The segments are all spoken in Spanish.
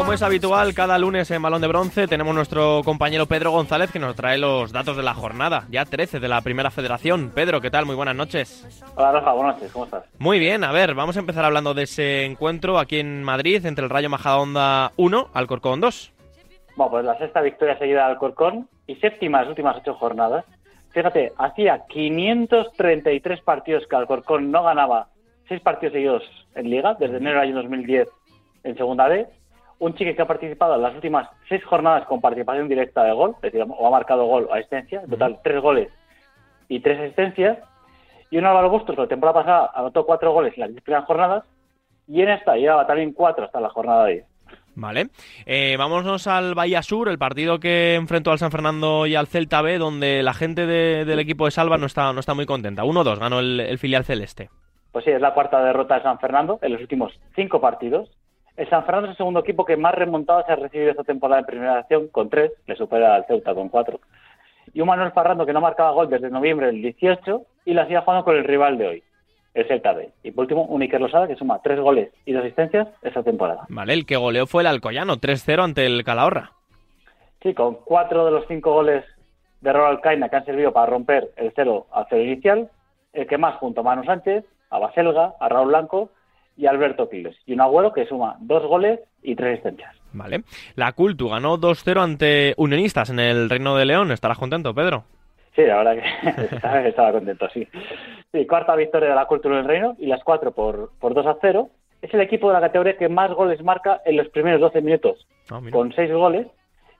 como es habitual, cada lunes en Balón de Bronce tenemos nuestro compañero Pedro González que nos trae los datos de la jornada, ya 13 de la Primera Federación. Pedro, ¿qué tal? Muy buenas noches. Hola Rafa, buenas noches, ¿cómo estás? Muy bien, a ver, vamos a empezar hablando de ese encuentro aquí en Madrid entre el Rayo Majadahonda 1 Alcorcón 2. Bueno, pues la sexta victoria seguida al Alcorcón y séptima las últimas ocho jornadas. Fíjate, hacía 533 partidos que Alcorcón no ganaba seis partidos seguidos en Liga, desde enero del año 2010 en Segunda B. Un chico que ha participado en las últimas seis jornadas con participación directa de gol, es decir, o ha marcado gol o asistencia, en total tres goles y tres asistencias. Y un Álvaro Bustos que la temporada pasada anotó cuatro goles en las diez primeras jornadas y en esta llevaba también cuatro hasta la jornada de. Vale. Eh, vámonos al Bahía Sur, el partido que enfrentó al San Fernando y al Celta B, donde la gente del equipo de Salva no está, no está muy contenta. 1-2 ganó el, filial celeste. Pues sí, es la cuarta derrota de San Fernando en los últimos cinco partidos. El San Fernando es el segundo equipo que más remontadas ha recibido esta temporada en primera acción, con tres, le supera al Ceuta con cuatro. Y un Manuel Farrando que no marcaba gol desde noviembre del 18 y la sigue jugando con el rival de hoy, el Celta B. Y por último, un Iker Losada que suma tres goles y dos asistencias esta temporada. Vale, el que goleó fue el Alcoyano, 3-0 ante el Calahorra. Sí, con cuatro de los cinco goles de Ronald Caina que han servido para romper el 0 a 0 inicial, el que más junto a Manu Sánchez, a Baselga, a Raúl Blanco y Alberto Quiles. Y un agüero que suma dos goles y tres asistencias. Vale. La Cultu ganó 2-0 ante Unionistas en el Reino de León. ¿Estarás contento, Pedro? Sí, la verdad que estaba contento, sí. Sí, cuarta victoria de la Cultura del Reino y las cuatro por, por 2 a 0. Es el equipo de la categoría que más goles marca en los primeros 12 minutos, ah, con seis goles.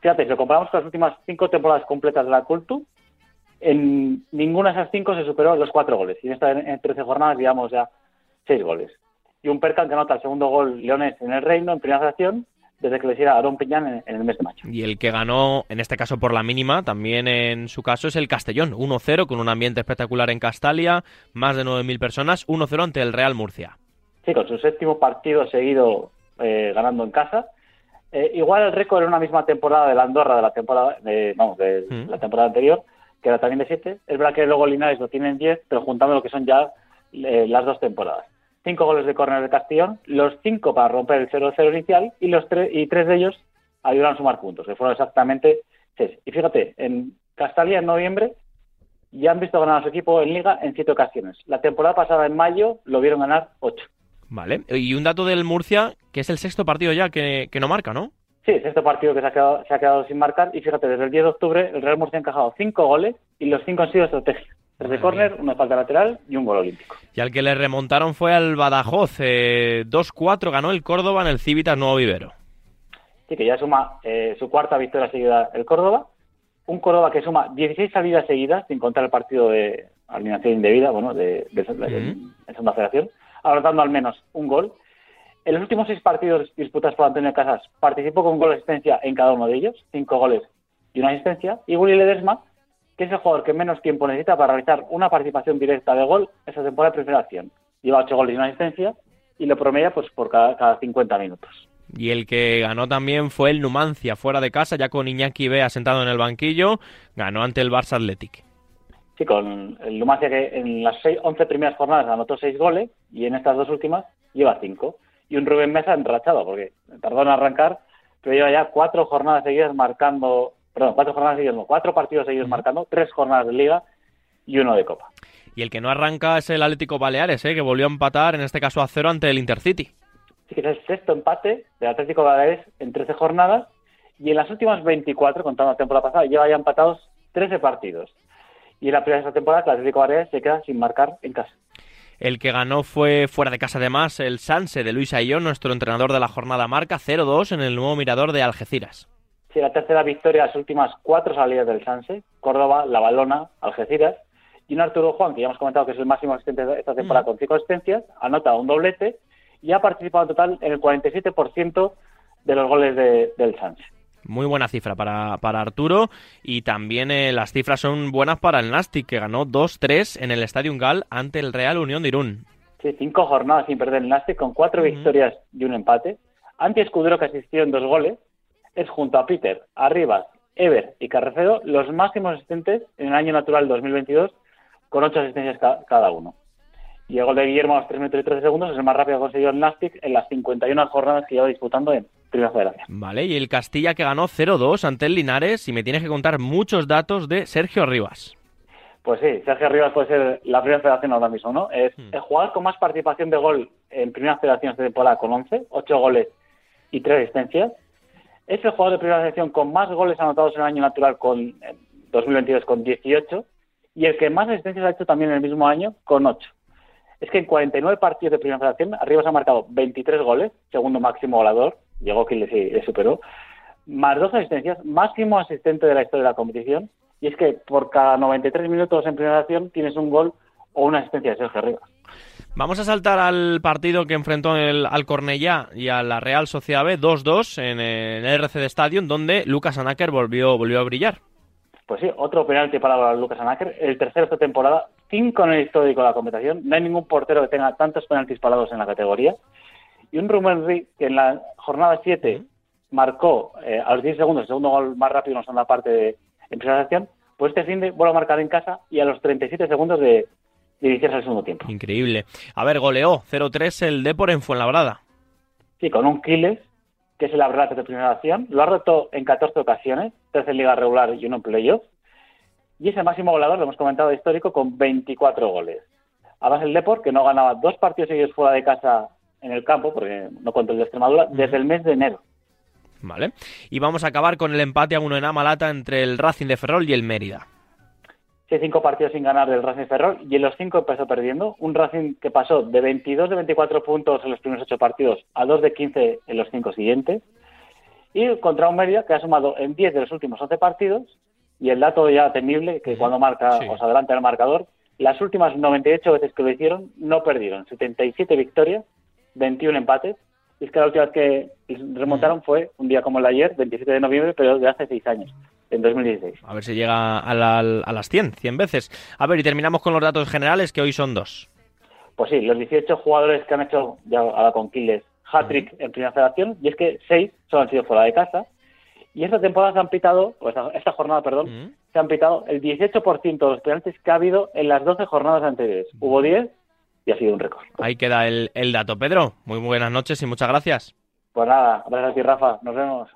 Fíjate, si lo comparamos con las últimas cinco temporadas completas de la Cultu, en ninguna de esas cinco se superó los cuatro goles. Y en esta en 13 jornadas llevamos ya seis goles. Y un Percan que anota el segundo gol leones en el Reino en primera fracción desde que le hiciera Aaron Piñán en, el mes de mayo. Y el que ganó, en este caso por la mínima, también en su caso es el Castellón, 1-0, con un ambiente espectacular en Castalia, más de 9.000 personas, 1-0 ante el Real Murcia. Sí, con su séptimo partido seguido eh, ganando en casa. Eh, igual el récord en una misma temporada de la Andorra de la temporada, de, vamos, de mm. la temporada anterior, que era también de 7. Es verdad que luego Linares lo tienen 10, pero juntando lo que son ya eh, las dos temporadas cinco goles de córner de Castellón, los cinco para romper el 0-0 inicial y los tres y tres de ellos ayudaron a sumar puntos, que fueron exactamente seis. Y fíjate, en Castalia en noviembre ya han visto ganar a su equipo en Liga en siete ocasiones. La temporada pasada en mayo lo vieron ganar ocho. Vale, y un dato del Murcia, que es el sexto partido ya que, no marca, ¿no? Sí, el sexto partido que se ha, quedado, se ha quedado sin marcar. Y fíjate, desde el 10 de octubre el Real Murcia ha encajado cinco goles y los cinco han sido estrategias. Tres de córner, una falta lateral y un gol olímpico. Y al que le remontaron fue al Badajoz. 2-4 eh, ganó el Córdoba en el Civitas Nuevo Vivero. Sí, que ya suma eh, su cuarta victoria seguida el Córdoba. Un Córdoba que suma 16 salidas seguidas, sin contar el partido de alineación indebida, bueno, de, de, Segunda Federación, anotando al menos un gol. En los últimos seis partidos disputados por Antonio Casas, participó con gol de asistencia en cada uno de ellos, cinco goles y una asistencia. Y Willy Ledesma que es el jugador que menos tiempo necesita para realizar una participación directa de gol esa temporada de primera acción. Lleva 8 goles y una asistencia y lo promedia pues por cada, cada 50 minutos. Y el que ganó también fue el Numancia, fuera de casa, ya con Iñaki Bea sentado en el banquillo, ganó ante el Barça Athletic. Sí, con el Numancia que en las 11 primeras jornadas anotó 6 goles y en estas dos últimas lleva 5. Y un Rubén Mesa enrachado, porque tardó en arrancar, pero lleva ya cuatro jornadas seguidas marcando perdón, cuatro jornadas seguidas, cuatro partidos seguidos marcando, tres jornadas de liga y uno de copa. Y el que no arranca es el Atlético Baleares, ¿eh? que volvió a empatar, en este caso a cero, ante el Intercity. Sí, es el sexto empate del Atlético Baleares en 13 jornadas y en las últimas 24, contando la temporada pasada, lleva ya empatados 13 partidos. Y en la primera de esta temporada, el Atlético Baleares se queda sin marcar en casa. El que ganó fue fuera de casa además el Sanse de Luis Ayón, nuestro entrenador de la jornada marca 0-2 en el nuevo mirador de Algeciras. Sí, la tercera victoria de las últimas cuatro salidas del Sanse, Córdoba, La Balona, Algeciras, y un Arturo Juan, que ya hemos comentado que es el máximo asistente de esta temporada con cinco asistencias, anota un doblete y ha participado en total en el 47% de los goles del Sanse. Muy buena cifra para, para Arturo y también eh, las cifras son buenas para el Nastic, que ganó 2-3 en el Estadio Gal ante el Real Unión de Irún. Sí, cinco jornadas sin perder el Nastic con cuatro victorias y un empate. Anti Escudero que asistió en dos goles es junto a Peter, Arribas, Ever y Carrecedo los máximos asistentes en el año natural 2022 con ocho asistencias cada uno. Y el gol de Guillermo a los 3 minutos y 13 segundos es el más rápido que ha conseguido el Nastic en las 51 jornadas que lleva disputando en, Primera Federación. Vale, y el Castilla que ganó 0-2 ante el Linares y me tienes que contar muchos datos de Sergio Rivas. Pues sí, Sergio Rivas puede ser la Primera Federación ahora mismo, ¿no? Es hmm. el jugador con más participación de gol en Primera Federación de temporada con 11, 8 goles y 3 asistencias. Es el jugador de Primera Federación con más goles anotados en el año natural con 2022 con 18 y el que más asistencias ha hecho también en el mismo año con 8 es que en 49 partidos de Primera Federación, Arriba se ha marcado 23 goles, segundo máximo goleador, llegó quien le, superó, más dos asistencias, máximo asistente de la historia de la competición, y es que por cada 93 minutos en Primera Federación tienes un gol o una asistencia de Sergio Rivas. Vamos a saltar al partido que enfrentó el, al Cornellá y a la Real Sociedad B 2-2 en, el RC de Stadium, donde Lucas Anaker volvió, volvió a brillar. Pues sí, otro penalti para Lucas Anaker, el tercero esta temporada, cinco en el histórico de la competición. No hay ningún portero que tenga tantos penaltis parados en la categoría. Y un Rubén que en la jornada 7 marcó eh, a los 10 segundos el segundo gol más rápido en la segunda parte de empezación, pues este fin de vuelve a marcar en casa y a los 37 segundos de, iniciarse el segundo tiempo. Increíble. A ver, goleó 0-3 el Depor en Fuenlabrada. Sí, con un Quiles, que es el abrazo de primera acción. Lo ha roto en 14 ocasiones, tres en liga regular y uno en playoff y es el máximo goleador, lo hemos comentado, histórico, con 24 goles. Además, el Deport, que no ganaba dos partidos seguidos fuera de casa en el campo, porque no cuento el de Extremadura, desde el mes de enero. Vale. Y vamos a acabar con el empate a uno en Amalata entre el Racing de Ferrol y el Mérida. Sí, cinco partidos sin ganar del Racing Ferrol y en los cinco empezó perdiendo. Un Racing que pasó de 22 de 24 puntos en los primeros ocho partidos a 2 de 15 en los cinco siguientes. Y contra un Mérida que ha sumado en 10 de los últimos 11 partidos y el dato ya temible, que cuando marca, os adelanta el marcador, las últimas 98 veces que lo hicieron no perdieron. 77 victorias, 21 empates. Y es que la última vez que remontaron fue un día como el de ayer, 27 de noviembre, pero de hace 6 años, en 2016. A ver si llega a, a las 100, 100 veces. A ver, y terminamos con los datos generales, que hoy son dos. Pues sí, los 18 jugadores que han hecho, ya ahora con Quiles, hat-trick en primera federación, y es que 6 solo han sido fuera de casa, y esta temporada se han pitado, o esta, jornada, perdón, mm. se han pitado el 18% de los penaltis que ha habido en las 12 jornadas anteriores. Hubo 10 y ha sido un récord. Ahí queda el, el dato. Pedro, muy buenas noches y muchas gracias. Pues nada, gracias a ti, Rafa. Nos vemos.